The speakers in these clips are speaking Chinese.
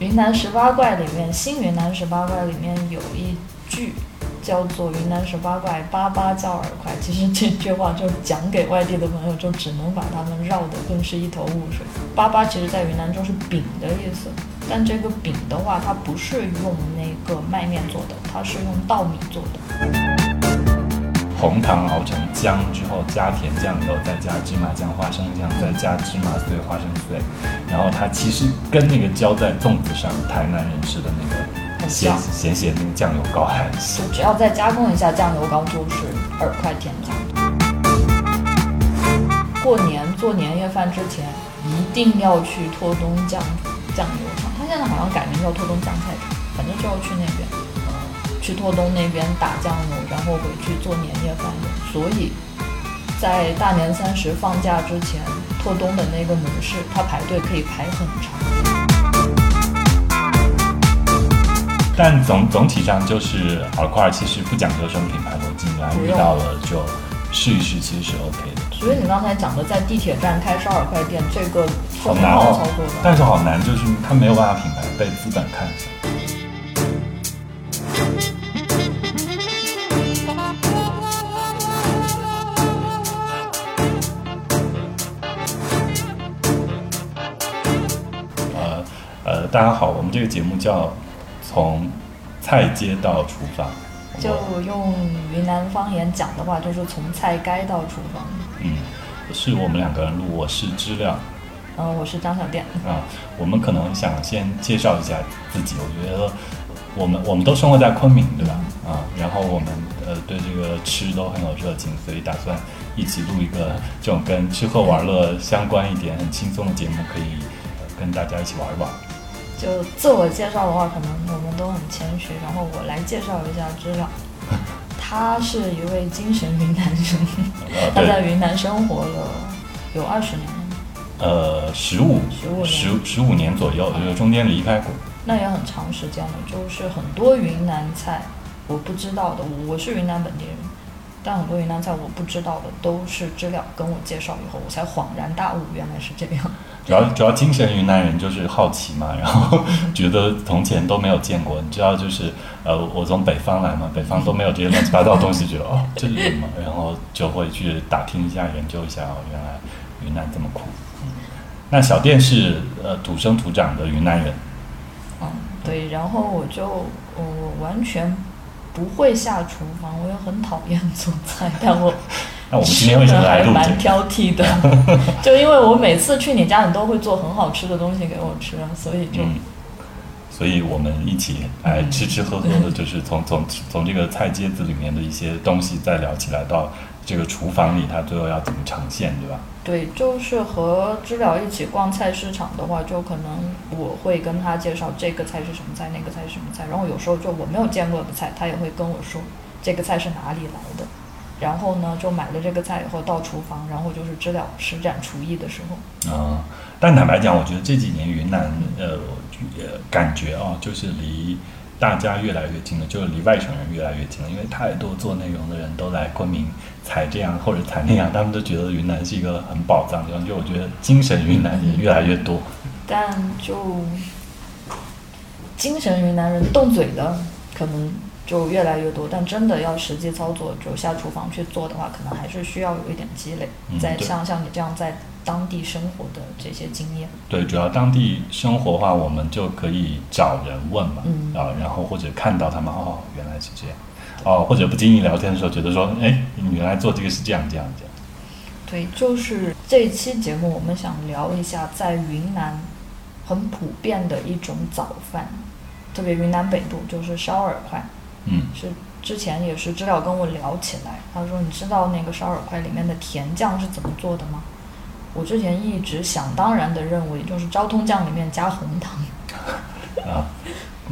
云南十八怪里面，新云南十八怪里面有一句叫做“云南十八怪，八八叫饵快”。其实这句话就讲给外地的朋友，就只能把他们绕得更是一头雾水。八八其实在云南就是饼的意思，但这个饼的话，它不是用那个麦面做的，它是用稻米做的。红糖熬成浆之后，加甜酱油，再加芝麻酱、花生酱，再加芝麻碎、花生碎，然后它其实跟那个浇在粽子上，台南人吃的那个咸咸咸那个酱油膏很像。只要再加工一下酱油膏，就是饵块甜酱。过年做年夜饭之前，一定要去拓东酱酱油厂，它现在好像改名叫拓东酱菜厂，反正就要去那边。去拓东那边打酱油，然后回去做年夜饭的。所以，在大年三十放假之前，拓东的那个门市，它排队可以排很长。但总总体上就是饵块其实不讲究什么品牌逻辑，你遇到了就试一试，其实是 OK 的。所以你刚才讲的在地铁站开烧饵块店，这个好难哦，但是好难，就是它没有办法品牌被资本看上。大家好，我们这个节目叫《从菜街到厨房》，就用云南方言讲的话，就是从菜街到厨房。嗯，是我们两个人录，我是知了，嗯，我是张小店。啊，我们可能想先介绍一下自己。我觉得我们我们都生活在昆明，对吧？啊，然后我们呃对这个吃都很有热情，所以打算一起录一个这种跟吃喝玩乐相关一点、很轻松的节目，可以跟大家一起玩一玩。就自我介绍的话，可能我们都很谦虚。然后我来介绍一下知了，他是一位精神云南人，他在云南生活了有二十年。呃，十五十五十十五年左右，就是中间离开过。那也很长时间了，就是很多云南菜我不知道的，我是云南本地人，但很多云南菜我不知道的都是知了跟我介绍以后，我才恍然大悟，原来是这样。主要主要精神云南人就是好奇嘛，然后 觉得从前都没有见过。你知道，就是呃，我从北方来嘛，北方都没有这些乱七八糟的东西，觉得哦，这是什么？然后就会去打听一下、研究一下哦，原来云南这么酷。那小店是呃土生土长的云南人。嗯，对。然后我就我完全不会下厨房，我又很讨厌做菜，但 我。那我们今天为什么来录蛮挑剔的，就因为我每次去你家，你都会做很好吃的东西给我吃，所以就，所以我们一起来吃吃喝喝的，就是从从从这个菜街子里面的一些东西再聊起来，到这个厨房里，它最后要怎么呈现，对吧？对，就是和知了一起逛菜市场的话，就可能我会跟他介绍这个菜是什么菜，那个菜是什么菜，然后有时候就我没有见过的菜，他也会跟我说这个菜是哪里来的。然后呢，就买了这个菜以后到厨房，然后就是知了施展厨艺的时候。啊，但坦白讲，我觉得这几年云南呃，感觉啊，就是离大家越来越近了，就是离外省人越来越近了，因为太多做内容的人都来昆明采这样或者采那样，他们都觉得云南是一个很宝藏的地方。就我觉得精神云南人越来越多。但就精神云南人动嘴的可能。就越来越多，但真的要实际操作，就下厨房去做的话，可能还是需要有一点积累。再像像你这样在当地生活的这些经验。对，主要当地生活的话，我们就可以找人问嘛，嗯啊，然后或者看到他们哦，原来是这样，哦，或者不经意聊天的时候，觉得说，哎，你原来做这个是这样这样这样。对，就是这期节目，我们想聊一下在云南很普遍的一种早饭，特别云南北部就是烧饵块。嗯，是之前也是知了跟我聊起来，他说你知道那个烧饵块里面的甜酱是怎么做的吗？我之前一直想当然的认为就是昭通酱里面加红糖，啊，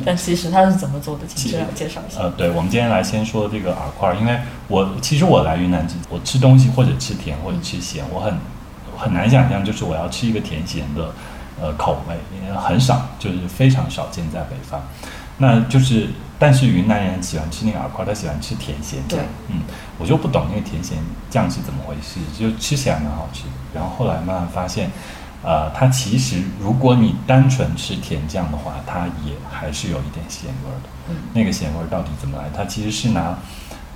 但其实它是怎么做的？请知了介绍一下。呃，对，我们今天来先说这个饵块，因为我其实我来云南之我吃东西或者吃甜或者吃咸，我很很难想象就是我要吃一个甜咸的呃口味，因为很少，就是非常少见在北方，那就是。但是云南人喜欢吃那个饵块，他喜欢吃甜咸酱。嗯，我就不懂那个甜咸酱是怎么回事，就吃起来蛮好吃。然后后来慢慢发现，呃，它其实如果你单纯吃甜酱的话，它也还是有一点咸味儿的。嗯那个咸味儿到底怎么来？它其实是拿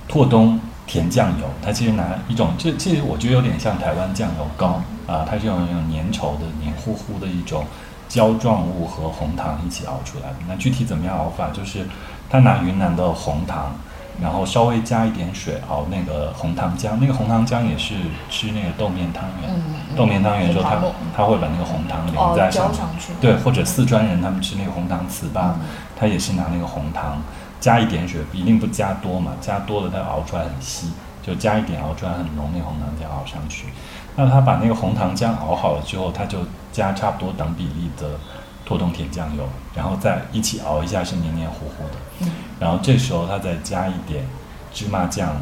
拓东甜酱油，它其实拿一种，这这我觉得有点像台湾酱油膏啊、它是用那种粘稠的、黏糊糊的一种胶状物和红糖一起熬出来的。那具体怎么样熬法？就是他拿云南的红糖，然后稍微加一点水熬那个红糖浆，那个红糖浆也是吃那个豆面汤圆。嗯嗯豆面汤圆的时候，它红糖它会把那个红糖淋哦在上面，浇上去对，或者四川人他们吃那个红糖糍粑，嗯他也是拿那个红糖加一点水，一定不加多嘛，加多了它熬出来很稀，就加一点熬出来很浓，那个红糖浆熬上去。那他把那个红糖浆熬好了之后，他就加差不多等比例的拓东甜酱油，然后再一起熬一下是黏黏糊糊的。嗯。然后这时候它再加一点芝麻酱、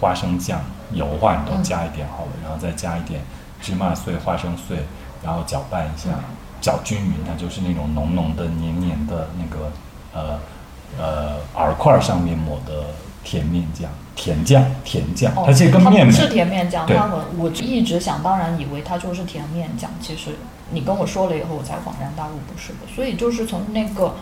花生酱、油话你都加一点好了，然后再加一点芝麻碎、花生碎，然后搅拌一下，嗯。搅均匀，它就是那种浓浓的、黏黏的那个呃呃饵块上面抹的甜面酱、甜酱、甜酱，哦，它其实跟它面是甜面酱，对。它和我一直想当然以为它就是甜面酱，其实你跟我说了以后，我才恍然大悟，不是的。所以就是从那个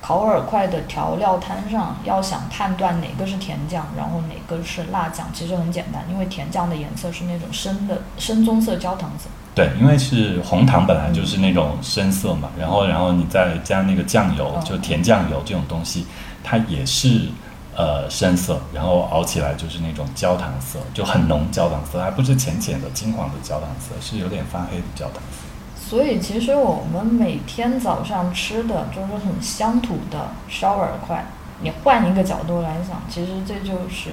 烤饵块的调料摊上，要想判断哪个是甜酱，然后哪个是辣酱，其实很简单，因为甜酱的颜色是那种深的深棕色焦糖色。对，因为是红糖本来就是那种深色嘛，然后然后你再加那个酱油，嗯就甜酱油这种东西，它也是呃深色，然后熬起来就是那种焦糖色，就很浓焦糖色，还不是浅浅的金黄的焦糖色，是有点发黑的焦糖色。所以其实我们每天早上吃的就是很乡土的烧饵块。你换一个角度来想，其实这就是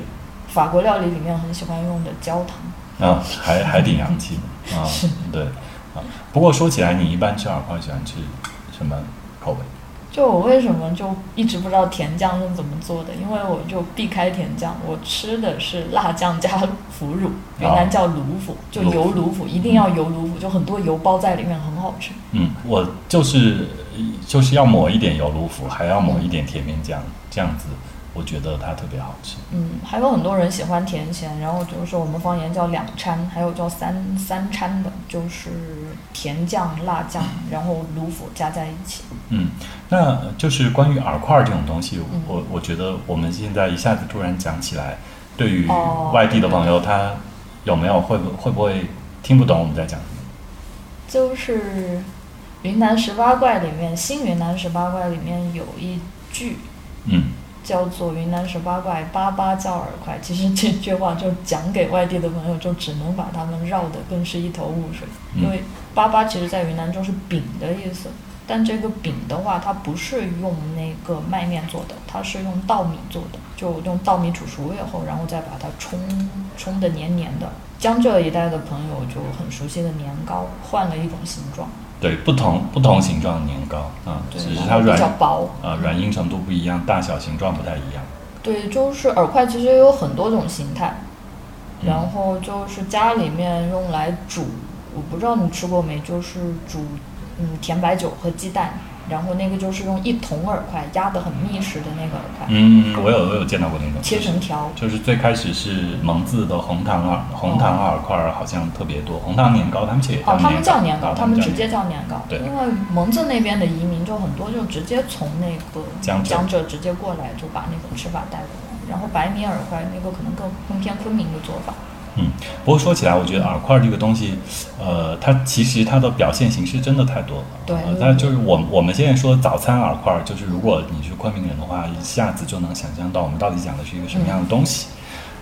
法国料理里面很喜欢用的焦糖。啊，还还挺洋气的啊，对啊。不过说起来，你一般吃饵块喜欢吃什么口味？就我为什么就一直不知道甜酱是怎么做的？因为我就避开甜酱，我吃的是辣酱加腐乳，云南叫卤腐，就油卤腐，一定要油卤腐，就很多油包在里面，很好吃。嗯，我就是就是要抹一点油卤腐，还要抹一点甜面酱，这样子我觉得它特别好吃。嗯，还有很多人喜欢甜咸，然后就是我们方言叫两掺，还有叫三三掺的，就是甜酱、辣酱，然后卤腐加在一起。嗯，那就是关于饵块儿这种东西，嗯我我觉得我们现在一下子突然讲起来，对于哦外地的朋友，他有没有会不会不会听不懂我们在讲什么？就是云南十八怪里面，新云南十八怪里面有一句嗯叫做“云南十八怪八八叫饵块”，其实这句话就讲给外地的朋友，就只能把他们绕得更是一头雾水。嗯因为八八其实在云南就是饼的意思，但这个饼的话，它不是用那个麦面做的，它是用稻米做的，就用稻米煮熟以后，然后再把它冲冲得黏黏的。江浙一带的朋友就很熟悉的年糕，换了一种形状，对，不同不同形状的年糕啊，对只是它软比较薄。啊软硬程度不一样，大小形状不太一样。对，就是饵块其实有很多种形态，嗯然后就是家里面用来煮，我不知道你吃过没，就是煮嗯甜白酒和鸡蛋，然后那个就是用一桶饵块压得很密实的那个饵块，嗯，我有我有见到过那种，切成条。就是最开始是蒙自的红糖饵，红糖饵块儿好像特别多，红糖年糕他们叫哦，他们叫年糕，啊他们直接叫年糕。对因为蒙自那边的移民就很多，就直接从那个江浙浙直接过来，就把那种吃法带过来。然后白米饵块那个可能更更偏昆明的做法。嗯，不过说起来，我觉得饵块儿这个东西，呃，它其实它的表现形式真的太多了。对。呃但就是我我们现在说早餐饵块儿，就是如果你是昆明人的话，一下子就能想象到我们到底讲的是一个什么样的东西。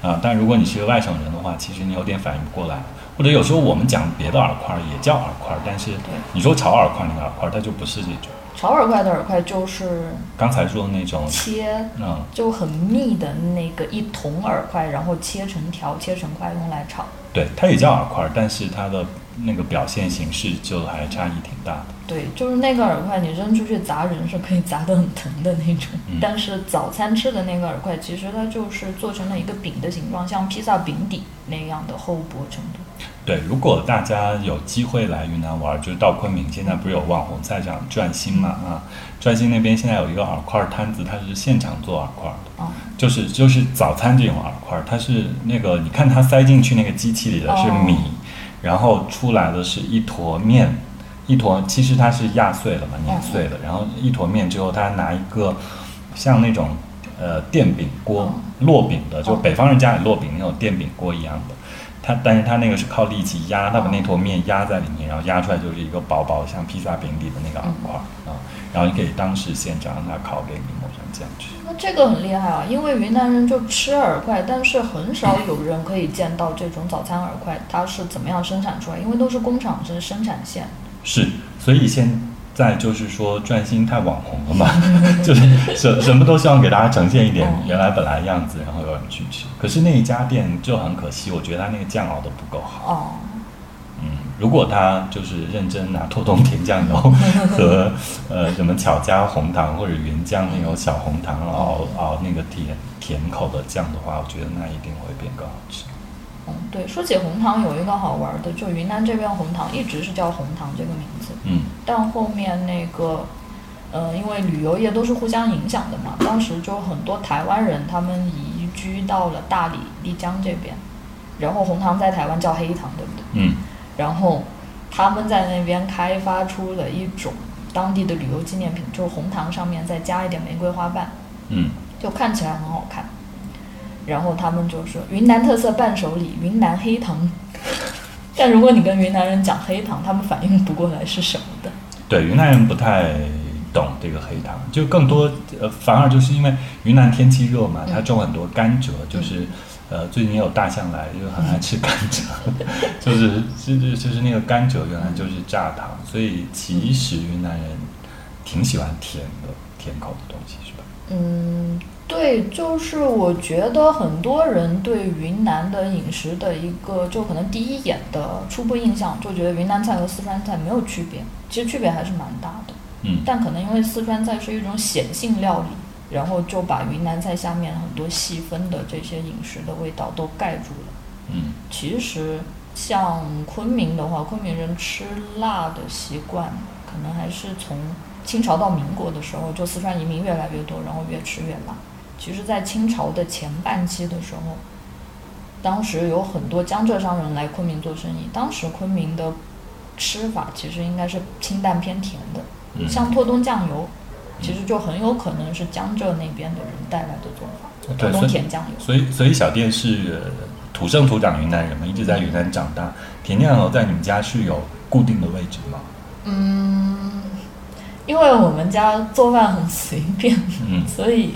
啊、但如果你是个外省人的话，其实你有点反应不过来，或者有时候我们讲别的饵块儿也叫饵块儿，但是你说炒饵块儿那个饵块儿，它就不是这种炒饵块的饵块就是刚才说的那种，切嗯，就很密的那个一桶饵块，然后切成条、切成块用来炒。对，它也叫饵块儿，但是它的那个表现形式就还差异挺大的。对，就是那个饵块，你扔出去砸人是可以砸得很疼的那种。嗯但是早餐吃的那个饵块，其实它就是做成了一个饼的形状，像披萨饼底那样的厚薄程度。对，如果大家有机会来云南玩，就是到昆明，现在不是有网红菜场转心嘛啊，转心那边现在有一个饵块儿摊子，它是现场做饵块儿的，啊、就是就是早餐这种饵块儿，它是那个你看它塞进去那个机器里的是哦米，然后出来的是一坨面，一坨，其实它是压碎了嘛，碾碎了，然后一坨面之后，它拿一个像那种呃电饼锅烙饼的，就北方人家里烙饼那种电饼锅一样的。它，但是它那个是靠力气压，它把那坨面压在里面，然后压出来就是一个薄薄像披萨饼底的那个饵块啊，然后你可以当时现场让它烤给你抹上酱吃。那这个很厉害啊，因为云南人就吃饵块，但是很少有人可以见到这种早餐饵块，它是怎么样生产出来？因为都是工厂是生产线。是，所以现。再就是说，转心太网红了嘛，就是什什么都希望给大家呈现一点原来本来样子，然后有人去吃。可是那一家店就很可惜，我觉得他那个酱熬的不够好。哦。嗯，如果他就是认真拿拓东甜酱油 和呃什么巧家红糖或者原浆那种小红糖熬熬那个甜甜口的酱的话，我觉得那一定会变更好吃。嗯，对，说起红糖，有一个好玩的，就云南这边红糖一直是叫红糖这个名字。嗯。但后面那个，呃，因为旅游业都是互相影响的嘛，当时就很多台湾人他们移居到了大理、丽江这边，然后红糖在台湾叫黑糖，对不对？嗯。然后他们在那边开发出了一种当地的旅游纪念品，就是红糖上面再加一点玫瑰花瓣。嗯。就看起来很好看。然后他们就说云南特色伴手礼云南黑糖，但如果你跟云南人讲黑糖，他们反应不过来是什么的。对，云南人不太懂这个黑糖，就更多呃，反而就是因为云南天气热嘛，它种很多甘蔗，就是呃，最近有大象来，就很爱吃甘蔗，就是就是就是那个甘蔗原来就是榨糖，所以其实云南人挺喜欢甜的甜口的东西，是吧？嗯。对，就是我觉得很多人对云南的饮食的一个，就可能第一眼的初步印象，就觉得云南菜和四川菜没有区别，其实区别还是蛮大的。嗯。但可能因为四川菜是一种显性料理，然后就把云南菜下面很多细分的这些饮食的味道都盖住了。嗯。其实像昆明的话，昆明人吃辣的习惯，可能还是从清朝到民国的时候，就四川移民越来越多，然后越吃越辣。其实，在清朝的前半期的时候，当时有很多江浙商人来昆明做生意。当时昆明的吃法其实应该是清淡偏甜的，像拓东酱油，其实就很有可能是江浙那边的人带来的做法。拓东甜酱油。所以，所以小店是土生土长云南人嘛，一直在云南长大。甜酱油在你们家是有固定的位置吗？嗯，因为我们家做饭很随便，嗯，所以。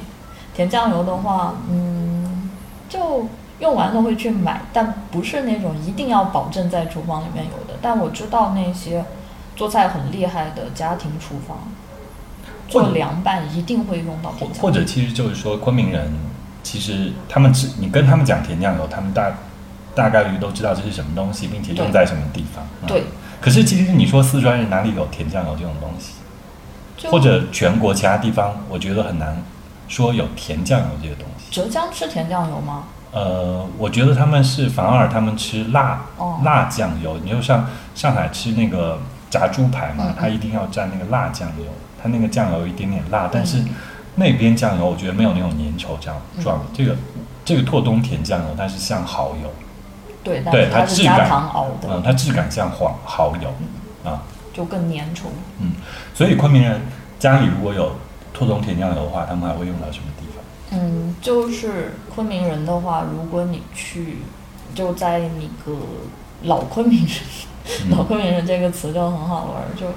甜酱油的话，嗯，就用完了会去买，但不是那种一定要保证在厨房里面有的。但我知道那些做菜很厉害的家庭厨房，做凉拌一定会用到甜酱油。或者其实就是说，昆明人其实他们只，你跟他们讲甜酱油，他们大大概率都知道这是什么东西，并且用在什么地方。对。可是其实你说四川人哪里有甜酱油这种东西？或者全国其他地方，我觉得很难。说有甜酱油这个东西，浙江吃甜酱油吗？呃，我觉得他们是反而他们吃辣辣酱油。你就像上海吃那个炸猪排嘛，它一定要蘸那个辣酱油，它那个酱油一点点辣。但是那边酱油我觉得没有那种粘稠这样状。这个这个拓东甜酱油它是像蚝油，对，对它质感熬的，嗯，它质感像黄蚝油啊，就更粘稠。嗯，所以昆明人家里如果有。拓东甜酱油的话，他们还会用到什么地方？嗯，就是昆明人的话，如果你去，就在那个老昆明人，老昆明人这个词就很好玩，就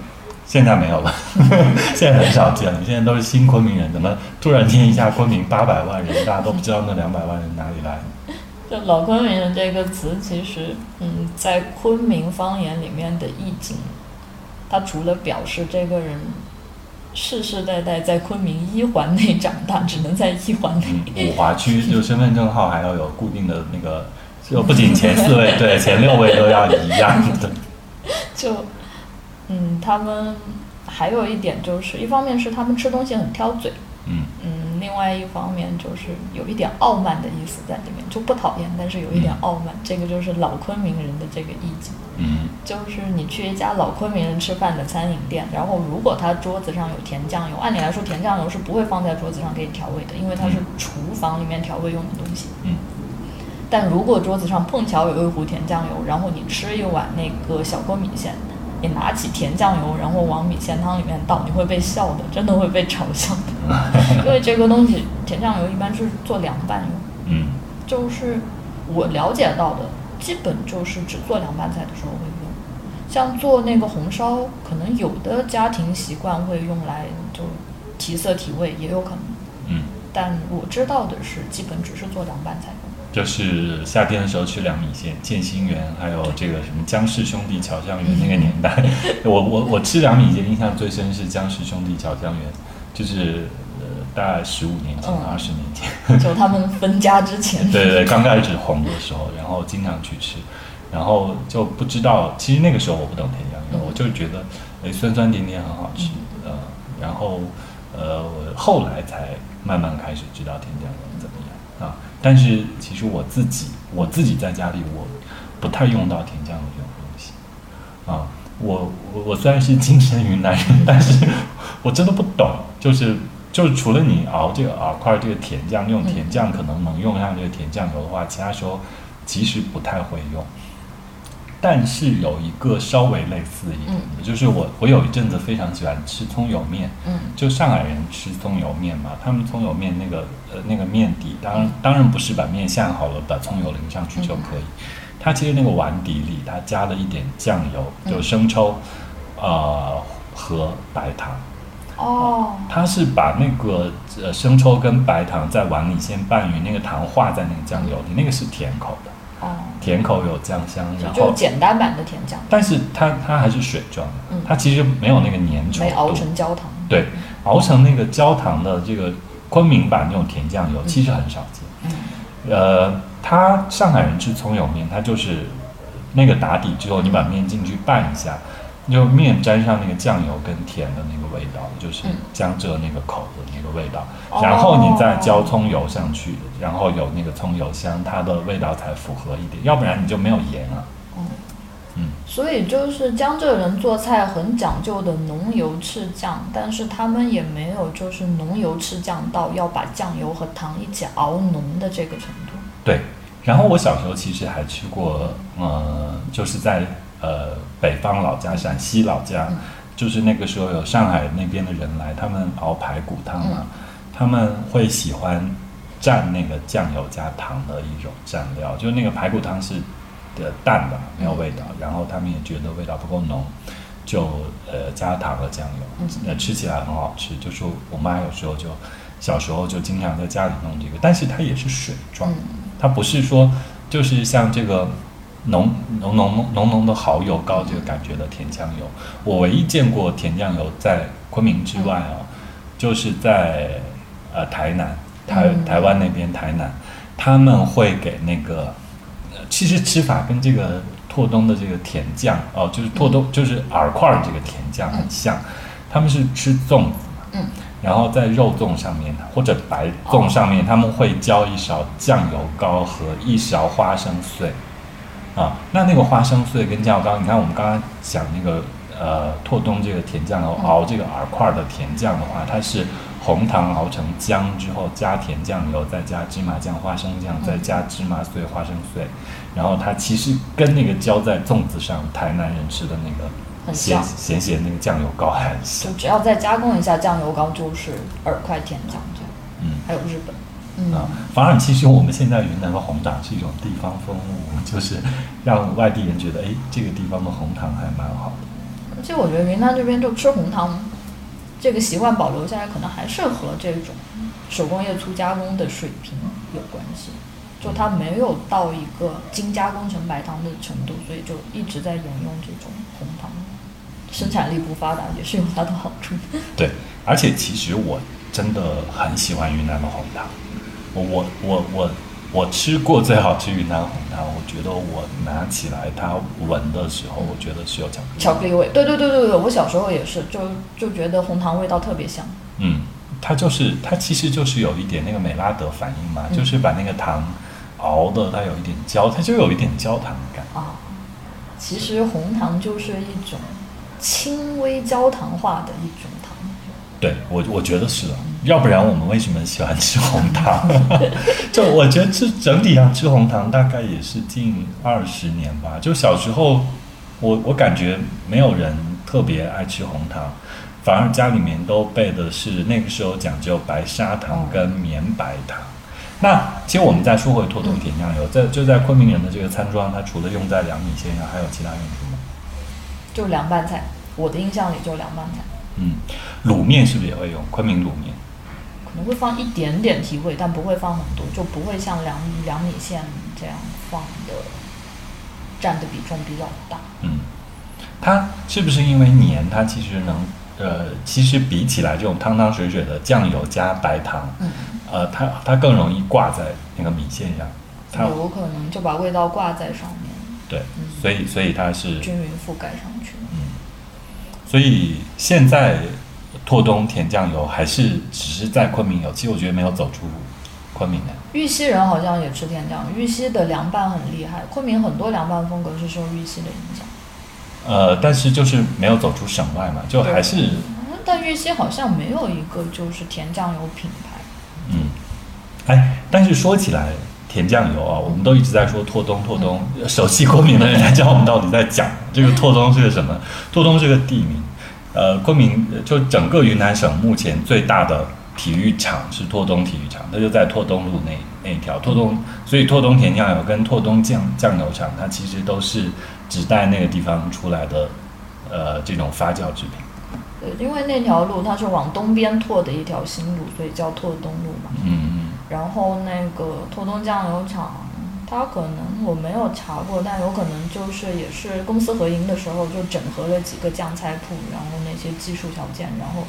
现在没有了，现在很少见了，现在都是新昆明人。怎么突然间一下昆明八百万人，大家都不知道那两百万人哪里来？就老昆明人这个词，其实嗯，在昆明方言里面的意境，它除了表示这个人。世世代代在昆明一环内长大，只能在一环内。五华区就身份证号还要有固定的那个，就不仅前四位，对前六位都要一样的。就，嗯，他们还有一点就是，一方面是他们吃东西很挑嘴，另外一方面就是有一点傲慢的意思在里面，就不讨厌，但是有一点傲慢，这个就是老昆明人的这个意境。嗯，就是你去一家老昆明人吃饭的餐饮店，然后如果他桌子上有甜酱油，按理来说甜酱油是不会放在桌子上给你调味的，因为它是厨房里面调味用的东西。嗯。但如果桌子上碰巧有一壶甜酱油，然后你吃一碗那个小锅米线，你拿起甜酱油，然后往米线汤里面倒，你会被笑的，真的会被嘲笑的，因为这个东西甜酱油一般是做凉拌用，嗯就是我了解到的，基本就是只做凉拌菜的时候会用。像做那个红烧，可能有的家庭习惯会用来就提色提味，也有可能。嗯，但我知道的是，基本只是做凉拌菜用。就是夏天的时候吃凉米线，建新园，还有这个什么江氏兄弟巧香园那个年代，我我我吃凉米线印象最深是江氏兄弟巧香园，就是呃大概十五年前、嗯二十、年前，就他们分家之前，对对对，刚开始红的时候，然后经常去吃，然后就不知道，其实那个时候我不懂甜酱油，嗯我就觉得哎酸酸甜甜很好吃，呃，然后呃我后来才慢慢开始知道甜酱油怎么样啊，但是其实我自己我自己在家里我不太用到甜酱油这种东西啊，我我我虽然是精神云南人，但是我真的不懂，就是。就是除了你熬这个饵块这个甜酱，用甜酱可能能用上这个甜酱油的话，其他时候其实不太会用。但是有一个稍微类似一点的，就是我我有一阵子非常喜欢吃葱油面，嗯。就上海人吃葱油面嘛，他们葱油面那个呃那个面底，当然当然不是把面下好了把葱油淋上去就可以，它其实那个碗底里它加了一点酱油，就生抽，呃和白糖，哦，它是把那个呃生抽跟白糖在碗里先拌匀，那个糖化在那个酱油里，那个是甜口的，哦，甜口有酱香，然就后简单版的甜酱，但是它它还是水状的嗯，它其实没有那个粘稠，没熬成焦糖。对，熬成那个焦糖的这个昆明版那种甜酱油，其实很少见。嗯。呃，他上海人吃葱油面，他就是那个打底之后，你把面进去拌一下，就面沾上那个酱油跟甜的那个味道，就是嗯江浙那个口的那个味道，哦然后你再浇葱油上去，然后有那个葱油香，它的味道才符合一点，要不然你就没有盐啊。嗯嗯，所以就是江浙人做菜很讲究的浓油赤酱，但是他们也没有就是浓油赤酱到要把酱油和糖一起熬浓的这个程度。对，然后我小时候其实还吃过，呃，就是在呃北方老家陕西老家，嗯就是那个时候有上海那边的人来，他们熬排骨汤嘛，他们会喜欢蘸那个酱油加糖的一种蘸料，就是那个排骨汤是的淡的，没有味道，然后他们也觉得味道不够浓。就呃加糖和酱油，嗯呃吃起来很好吃。就是我妈有时候就小时候就经常在家里弄这个，但是它也是水状，嗯它不是说就是像这个浓浓浓浓浓的蚝油膏这个感觉的甜酱油。我唯一见过甜酱油在昆明之外哦，就是在呃台南台嗯。台湾那边台南，他们会给那个，呃其实吃法跟这个拓东的这个甜酱哦，就是拓东就是饵块儿这个甜酱很像，他们是吃粽子嘛，嗯。然后在肉粽上面或者白粽上面，他们会浇一勺酱油膏和一勺花生碎。啊，那那个花生碎跟酱油膏，你看我们刚刚讲那个呃拓东这个甜酱熬这个饵块儿的甜酱的话，它是红糖熬成浆之后加甜酱油，再加芝麻酱、花生酱，再加芝麻碎、花生碎，然后它其实跟那个浇在粽子上台南人吃的那个很咸像。咸咸那个酱油膏就。只要再加工一下酱油膏，就是饵块甜酱这样。嗯。还有日本，嗯，啊，反而其实我们现在云南的红糖是一种地方风物，就是让外地人觉得，哎，这个地方的红糖还蛮好的。而且我觉得云南这边就吃红糖这个习惯保留下来，可能还是和这种手工业粗加工的水平有关系。就它没有到一个精加工成白糖的程度，所以就一直在沿用这种红糖。生产力不发达也是有它的好处。对，而且其实我真的很喜欢云南的红糖，我我我我我吃过最好吃云南红糖，我觉得我拿起来它闻的时候，我觉得是有巧克力。巧克力味，对对对对对，我小时候也是，就就觉得红糖味道特别香。嗯，它就是它其实就是有一点那个美拉德反应嘛，嗯就是把那个糖熬的它有一点焦，它就有一点焦糖感。啊，其实红糖就是一种轻微焦糖化的一种糖。对我，我觉得是的，要不然我们为什么喜欢吃红糖？就我觉得这整体上吃红糖大概也是近二十年吧。就小时候，我我感觉没有人特别爱吃红糖，反而家里面都备的是那个时候讲究白砂糖跟绵白糖。那其实我们再说回拓东甜酱油，在就在昆明人的这个餐桌上，它除了用在凉米线上，还有其他用途吗？就凉拌菜，我的印象里就凉拌菜，嗯，卤面是不是也会用昆明卤面？可能会放一点点提味，但不会放很多，就不会像凉凉米线这样放的占的比重比较大。嗯，它是不是因为黏？它其实能呃，其实比起来这种汤汤水水的酱油加白糖，嗯，呃，它它更容易挂在那个米线上。它有可能就把味道挂在上面，对，嗯所以所以它是均匀覆盖上去。嗯，所以现在拓东甜酱油还是只是在昆明有，其实我觉得没有走出昆明的。玉溪人好像也吃甜酱油，玉溪的凉拌很厉害，昆明很多凉拌风格是受玉溪的影响。呃，但是就是没有走出省外嘛，就还是嗯但玉溪好像没有一个就是甜酱油品牌。嗯，哎，但是说起来甜酱油啊，我们都一直在说拓东拓东，熟悉昆明的人来知道我们到底在讲这个拓东是个什么。拓东是个地名，呃，昆明呃就整个云南省目前最大的体育场是拓东体育场，它就在拓东路那那一条拓东，所以拓东甜酱油跟拓东酱酱油厂，它其实都是只带那个地方出来的，呃，这种发酵制品。对，因为那条路它是往东边拓的一条新路，所以叫拓东路嘛。嗯嗯然后那个拓东酱油厂，它可能我没有查过，但有可能就是也是公司合营的时候就整合了几个酱菜铺，然后那些技术条件，然后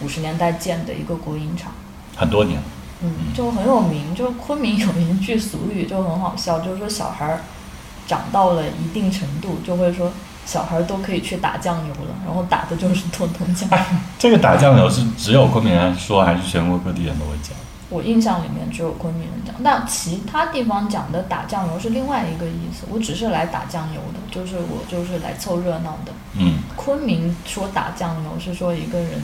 五十年代建的一个国营厂。嗯，很多年。嗯，就很有名。就昆明有一句俗语就很好笑，就是说小孩儿长到了一定程度，就会说小孩儿都可以去打酱油了，然后打的就是通通酱油。这个打酱油是只有昆明人说，还是全国各地人都会讲？我印象里面只有昆明人讲，那其他地方讲的打酱油是另外一个意思。我只是来打酱油的，就是我就是来凑热闹的。嗯，昆明说打酱油是说一个人，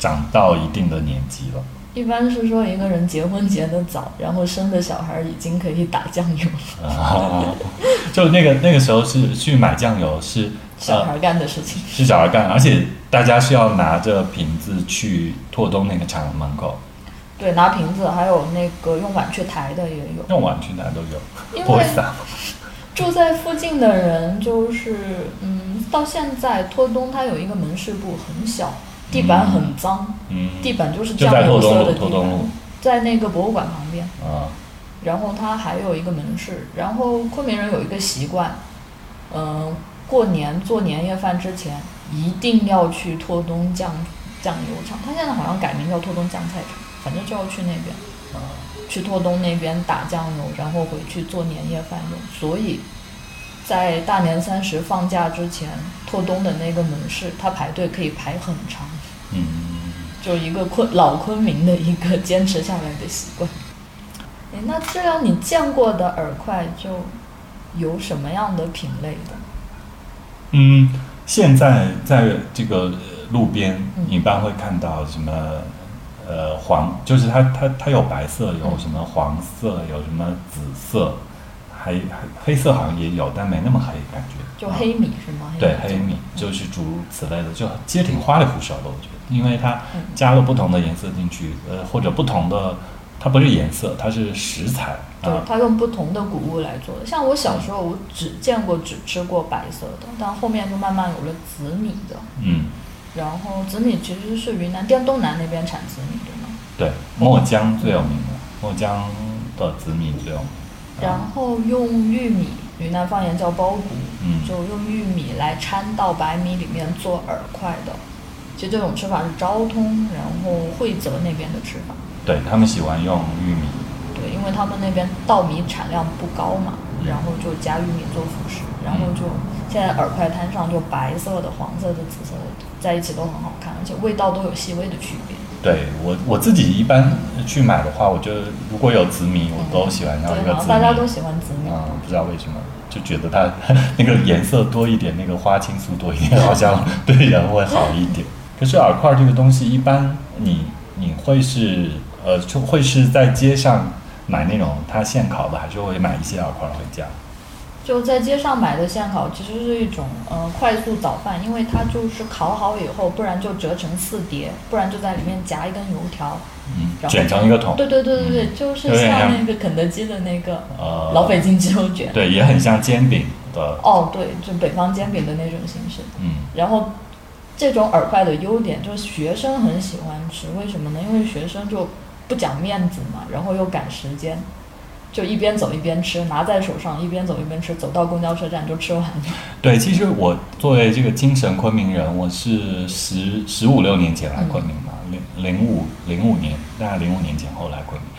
长到一定的年纪了。一般是说一个人结婚结得早，然后生的小孩儿已经可以打酱油了，啊，就那个那个时候是去买酱油是呃小孩儿干的事情。是小孩干，而且大家是要拿着瓶子去拓东那个厂门口，对，拿瓶子，还有那个用碗去抬的也有。用碗去抬都有，因为不会洒。住在附近的人，就是嗯，到现在拓东它有一个门市部，很小，地板很脏，嗯，地板就是酱油色的地板，在那个博物馆旁边。啊，然后它还有一个门市，然后昆明人有一个习惯，嗯、过年做年夜饭之前一定要去拓东酱酱油厂，它现在好像改名叫拓东酱菜厂，反正就要去那边。啊去拓东那边打酱油，然后回去做年夜饭用。所以，在大年三十放假之前，拓东的那个门市，它排队可以排很长，嗯，就一个昆老昆明的一个坚持下来的习惯。哎，那这样你见过的饵块就有什么样的品类的？嗯，现在在这个呃路边，一般会看到什么？呃，黄就是它它它有白色，有嗯什么黄色，有什么紫色，还还黑色好像也有，但没那么黑感觉。啊就黑米是吗？对，黑米就是诸如此类的，就其实挺花里胡哨的，我觉得，因为它嗯加了不同的颜色进去，呃，或者不同的，它不是颜色，它是食材对啊，，它用不同的谷物来做的。像我小时候，我只见过只吃过白色的，但后面就慢慢有了紫米的。嗯，然后紫米其实是云南滇东南那边产紫米对吗。对，墨江最有名的，墨江的紫米最有名。然啊后用玉米，云南方言叫苞谷，嗯就用玉米来掺到白米里面做饵块的。其实这种吃法是昭通，然后惠泽那边的吃法。对他们喜欢用玉米，对，因为他们那边稻米产量不高嘛，嗯然后就加玉米做辅食，然后就现在饵块摊上就白色的、黄色的、紫色的在一起都很好看，而且味道都有细微的区别。对我我自己一般去买的话，我就如果有紫米，我都喜欢要一个紫米。大家都喜欢紫米。嗯，不知道为什么，就觉得它那个颜色多一点，那个花青素多一点，好像对人会好一点。可是饵块这个东西，一般你你会是呃，就会是在街上买那种它现烤的，还是会买一些饵块回家？就在街上买的现烤，其实是一种呃快速早饭，因为它就是烤好以后，不然就折成四叠，不然就在里面夹一根油条，嗯，然后卷成一个桶，对对对对对，就是像像那个肯德基的那个呃，老北京鸡肉卷。对，也很像煎饼的，哦，对，就北方煎饼的那种形式。嗯，然后这种饵块的优点就是学生很喜欢吃，为什么呢？因为学生就不讲面子嘛，然后又赶时间，就一边走一边吃，拿在手上一边走一边吃，走到公交车站就吃完了。对，其实我作为这个精神昆明人，我是十十五六年前来昆明嘛，零零五零五年，大概零五年前后来昆明。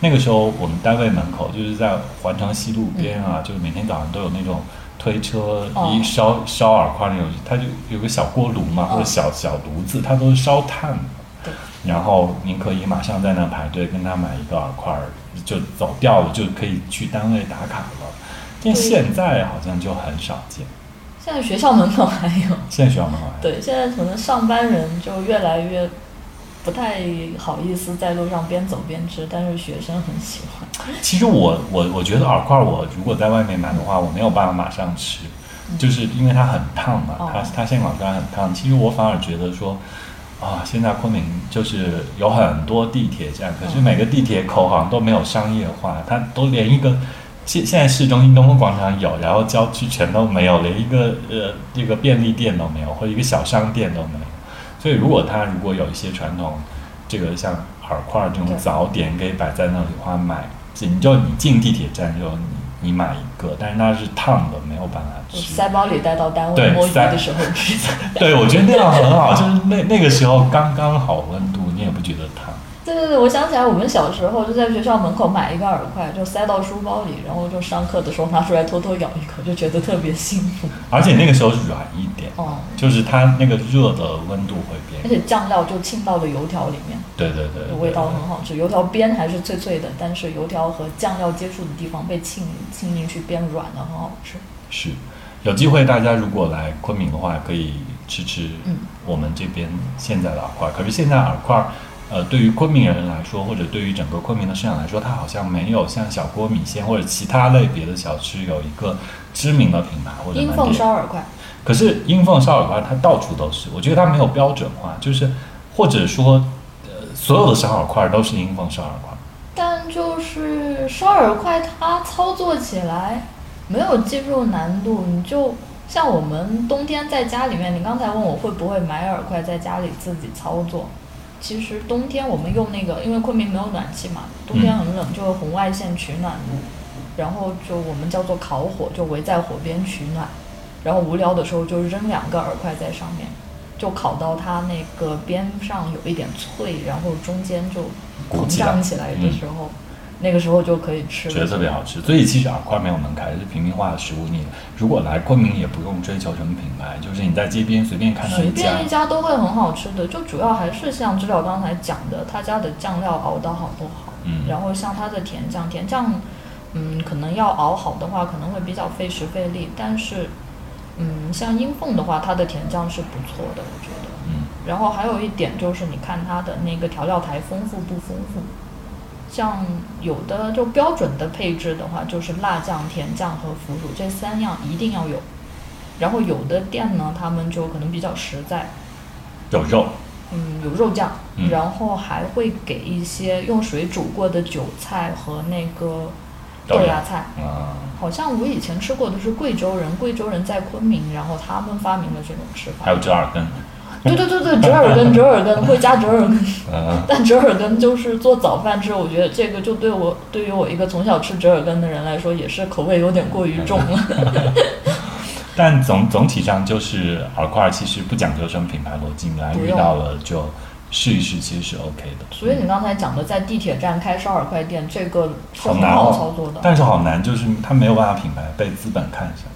那个时候我们单位门口就是在环城西路边啊，就是每天早上都有那种推车哦一烧烧饵块那种，它就有个小锅炉嘛，哦或者小小炉子，它都是烧炭的。对然后您可以马上在那排队跟他买一个饵块儿，就走掉了，就可以去单位打卡了。但对现在好像就很少见。现在学校门口还有，现在学校门口还有对，现在可能上班人就越来越不太好意思在路上边走边吃，但是学生很喜欢。其实我我我觉得饵块儿，我如果在外面买的话，我没有办法马上吃，就是因为它很烫嘛，哦它它现烤出来很烫。其实我反而觉得说，啊，现在昆明就是有很多地铁站，可是每个地铁口好像都没有商业化，它都连一个。现现在市中心东风广场有，然后郊区全都没有，连一个呃一个便利店都没有，或一个小商店都没有。所以如果它如果有一些传统，这个像饵块这种早点可以摆在那里的话，买你就你进地铁站就你买一个，但是它是烫的，没有办法就吃。塞包里带到单位对摸鱼塞的时候吃。对，我觉得那样很好，就是那那个时候刚刚好温度，你也不觉得烫。对对对，我想起来，我们小时候就在学校门口买一个饵块，就塞到书包里，然后就上课的时候拿出来偷偷咬一口，就觉得特别幸福。而且那个时候软一点，哦，就是它那个热的温度会变而。且酱料就浸到了油条里面，对对对对味道很好吃。油条边还是脆脆的，但是油条和酱料接触的地方被浸浸进去变软了，很好吃。是，有机会大家如果来昆明的话，可以吃吃嗯我们这边现在的饵块。可是现在饵块，呃，对于昆明人来说，或者对于整个昆明的市场来说，它好像没有像小锅米线或者其他类别的小吃有一个知名的品牌或者鹰凤。烧饵块，可是鹰凤烧饵块它到处都是，我觉得它没有标准化，就是或者说，呃，所有的烧饵块都是鹰凤烧饵块。但就是烧饵块它操作起来没有技术难度，你就像我们冬天在家里面，你刚才问我会不会买饵块在家里自己操作。其实冬天我们用那个，因为昆明没有暖气嘛，冬天很冷，就红外线取暖，然后就我们叫做烤火，就围在火边取暖，然后无聊的时候就扔两个饵块在上面，就烤到它那个边上有一点脆，然后中间就膨胀起来的时候，那个时候就可以吃了。觉得特别好吃。所以其实饵块没有门槛，是平民化的食物。你如果来昆明，也不用追求什么品牌，就是你在街边随便看到随一家便一家都会很好吃的，就主要还是像知了刚才讲的，他家的酱料熬得好不好，嗯然后像他的甜酱，甜酱，嗯，可能要熬好的话，可能会比较费时费力，但是，嗯，像英凤的话，它的甜酱是不错的，我觉得。嗯，然后还有一点就是，你看它的那个调料台丰富不丰富？像有的就标准的配置的话，就是辣酱、甜酱和腐乳这三样一定要有。然后有的店呢，他们就可能比较实在，有肉，嗯，有肉酱，嗯然后还会给一些用水煮过的韭菜和那个豆芽菜。啊、好像我以前吃过的是贵州人，贵州人在昆明，然后他们发明了这种吃法。还有折耳根，对对对对，折耳根，折耳根会加折耳根，呃，但折耳根就是做早饭吃，我觉得这个就对我对于我一个从小吃折耳根的人来说，也是口味有点过于重了。但总总体上就是饵块，其实不讲究什么品牌逻辑，你来遇到了就试一试，其实是 OK 的。所以你刚才讲的在地铁站开烧饵块店，这个是很好操哦作的。但是好难，就是它没有办法品牌被资本看上。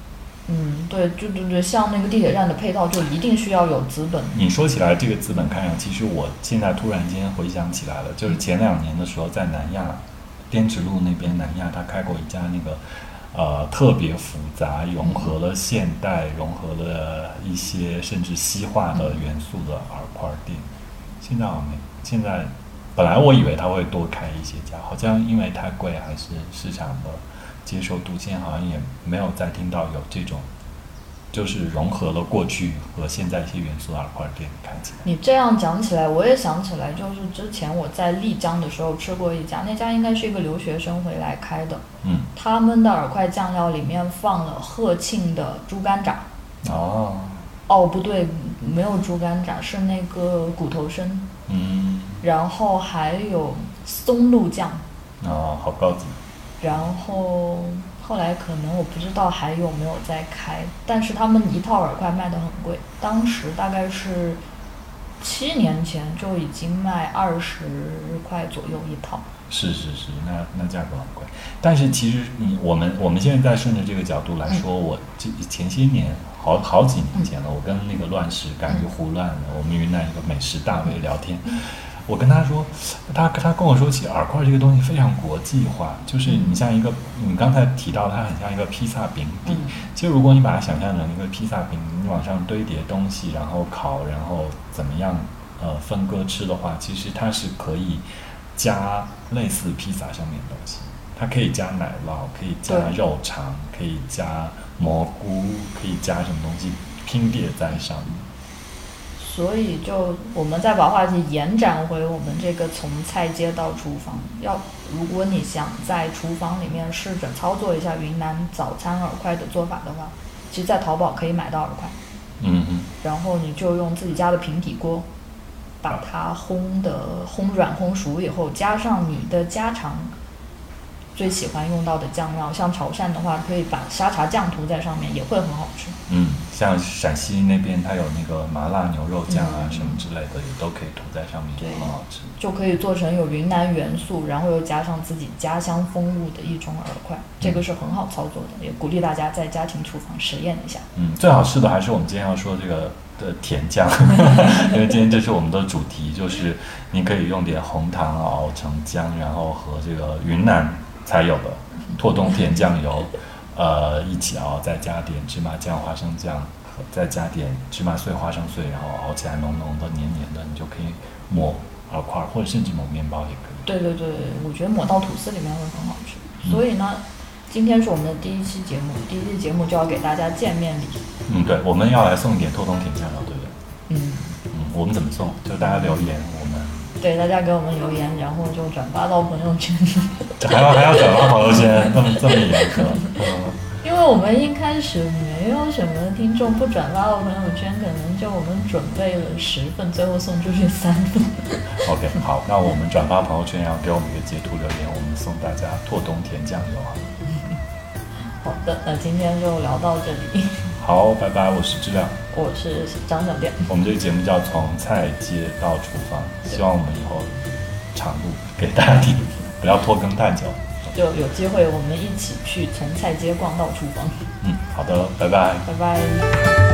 嗯，对，就对对，像那个地铁站的配套，就一定需要有资本。你说起来这个资本看上，其实我现在突然间回想起来了，就是前两年的时候，在南亚滇池路那边，南亚他开过一家那个呃特别复杂，融合了现代，融合了一些甚至西化的元素的饵块店。现在好像没，现在本来我以为他会多开一些家，好像因为太贵，还是市场的接受度，现在好像也没有再听到有这种，就是融合了过去和现在一些元素的耳块店，看起来。你这样讲起来，我也想起来，就是之前我在丽江的时候吃过一家，那家应该是一个留学生回来开的，嗯，他们的饵块酱料里面放了鹤庆的猪肝掌。哦，哦，不对，没有猪肝掌，是那个骨头参，嗯，然后还有松露酱，哦，好高级。然后后来可能我不知道还有没有在开，但是他们一套耳块卖的很贵，当时大概是七年前就已经卖二十块左右一套。是是是，那那价格很贵。但是其实你我们我们现在在顺着这个角度来说，我这前些年好好几年前了，我跟那个乱世敢于胡乱的我们云南一个美食大 V 聊天，我跟他说，他他跟我说起饵块这个东西非常国际化，就是你像一个你刚才提到它很像一个披萨饼底，其实如果你把它想象成一个披萨饼，你往上堆叠东西，然后烤，然后怎么样呃分割吃的话，其实它是可以。加类似披萨上面的东西，它可以加奶酪，可以加肉肠，可以加蘑菇，可以加什么东西拼叠在上面。所以，就我们再把话题延展回我们这个从菜街到厨房。要如果你想在厨房里面试着操作一下云南早餐饵块的做法的话，其实，在淘宝可以买到饵块。嗯嗯。然后你就用自己家的平底锅。把它烘的烘软烘熟以后，加上你的家常最喜欢用到的酱料，像潮汕的话，可以把沙茶酱涂在上面，也会很好吃。嗯，像陕西那边，它有那个麻辣牛肉酱啊什么之类的，也都可以涂在上面，也很好吃。就可以做成有云南元素，然后又加上自己家乡风物的一种饵块，这个是很好操作的，也鼓励大家在家庭厨房实验一下。嗯，最好吃的还是我们今天要说这个。的甜酱，因为今天这是我们的主题，就是你可以用点红糖熬成浆，然后和这个云南才有的拓冬甜酱油，呃一起熬，再加点芝麻酱、花生酱，再加点芝麻碎、花生碎，然后熬起来浓浓的、黏黏的，你就可以抹饵块，或者甚至抹面包也可以。对对对，我觉得抹到吐司里面会很好吃。所以呢。今天是我们的第一期节目，第一期节目就要给大家见面礼。嗯，对，我们要来送一点透东甜酱油，对不对？嗯嗯，我们怎么送？就大家留言，我们对大家给我们留言，然后就转发到朋友圈。还要还要转发朋友圈，这么这么严格？嗯。因为我们一开始没有什么听众不转发到朋友圈，可能就我们准备了十份，最后送出去三份。OK，好，那我们转发朋友圈，然后给我们一个截图留言，我们送大家拓东甜酱油啊。好的，那今天就聊到这里。好，拜拜，我是质量，我是张小店。我们这个节目叫从菜街到厨房，希望我们以后长录给大家听，不要拖更太久。就有机会，我们一起去从菜街逛到厨房。嗯，好的，拜拜，拜拜。